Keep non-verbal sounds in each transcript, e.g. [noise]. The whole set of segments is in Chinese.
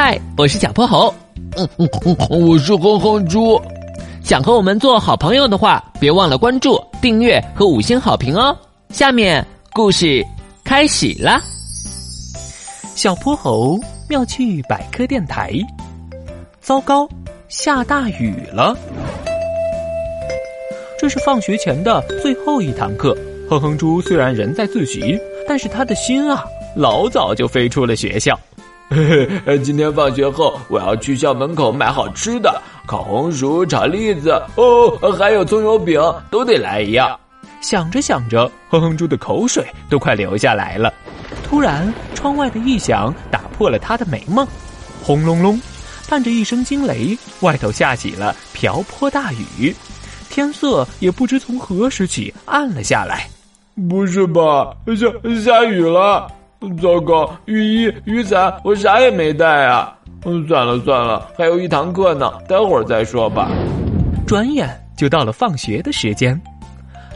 嗨，我是小泼猴。嗯嗯嗯，我是哼哼猪。想和我们做好朋友的话，别忘了关注、订阅和五星好评哦。下面故事开始啦。小泼猴妙趣百科电台。糟糕，下大雨了。这是放学前的最后一堂课。哼哼猪虽然人在自习，但是他的心啊，老早就飞出了学校。嘿 [laughs] 嘿，今天放学后我要去校门口买好吃的，烤红薯、炒栗子，哦，还有葱油饼，都得来一样。想着想着，哼哼猪的口水都快流下来了。突然，窗外的异响打破了他的美梦。轰隆隆，伴着一声惊雷，外头下起了瓢泼大雨，天色也不知从何时起暗了下来。不是吧？下下雨了！糟糕，雨衣、雨伞，我啥也没带啊！嗯，算了算了，还有一堂课呢，待会儿再说吧。转眼就到了放学的时间，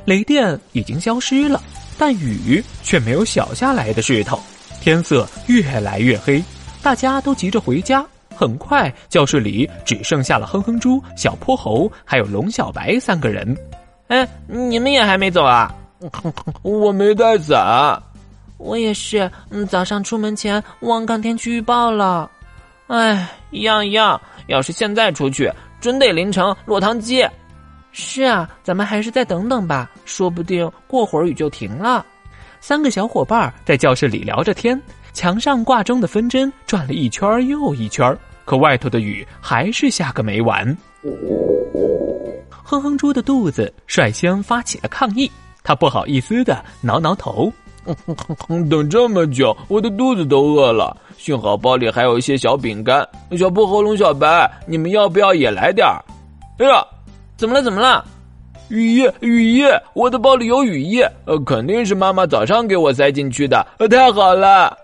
雷电已经消失了，但雨却没有小下来的势头。天色越来越黑，大家都急着回家。很快，教室里只剩下了哼哼猪、小泼猴还有龙小白三个人。哎，你们也还没走啊？我没带伞。我也是，嗯，早上出门前忘看天气预报了。哎，一样一样。要是现在出去，准得淋成落汤鸡。是啊，咱们还是再等等吧，说不定过会儿雨就停了。三个小伙伴在教室里聊着天，墙上挂钟的分针转了一圈又一圈，可外头的雨还是下个没完。哼哼猪的肚子率先发起了抗议，他不好意思的挠挠头。[laughs] 等这么久，我的肚子都饿了。幸好包里还有一些小饼干。小破喉咙小白，你们要不要也来点儿？哎呀，怎么了？怎么了？雨衣，雨衣，我的包里有雨衣。呃，肯定是妈妈早上给我塞进去的。呃，太好了。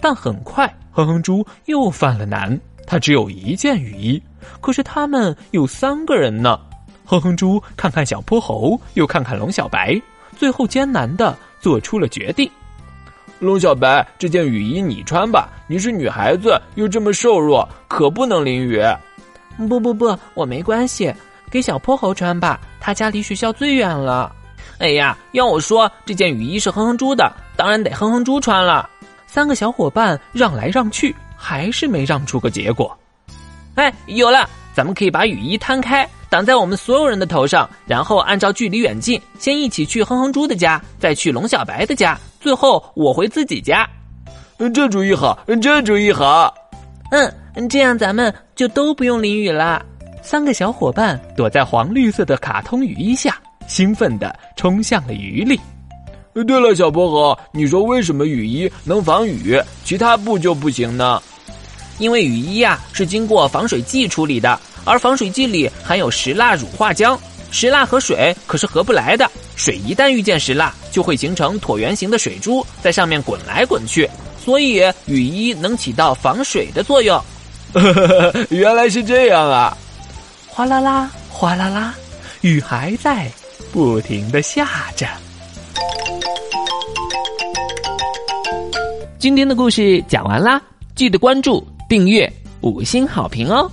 但很快，哼哼猪又犯了难。他只有一件雨衣，可是他们有三个人呢。哼哼猪看看小泼猴，又看看龙小白，最后艰难的。做出了决定，龙小白，这件雨衣你穿吧。你是女孩子，又这么瘦弱，可不能淋雨。不不不，我没关系，给小泼猴穿吧。他家离学校最远了。哎呀，要我说，这件雨衣是哼哼猪的，当然得哼哼猪穿了。三个小伙伴让来让去，还是没让出个结果。哎，有了，咱们可以把雨衣摊开。挡在我们所有人的头上，然后按照距离远近，先一起去哼哼猪的家，再去龙小白的家，最后我回自己家。这主意好，这主意好。嗯，这样咱们就都不用淋雨了。三个小伙伴躲在黄绿色的卡通雨衣下，兴奋地冲向了雨里。对了，小薄荷，你说为什么雨衣能防雨，其他布就不行呢？因为雨衣呀是经过防水剂处理的。而防水剂里含有石蜡乳化浆，石蜡和水可是合不来的。水一旦遇见石蜡，就会形成椭圆形的水珠，在上面滚来滚去。所以雨衣能起到防水的作用。原来是这样啊！哗啦啦，哗啦啦，雨还在不停的下着。今天的故事讲完啦，记得关注、订阅、五星好评哦！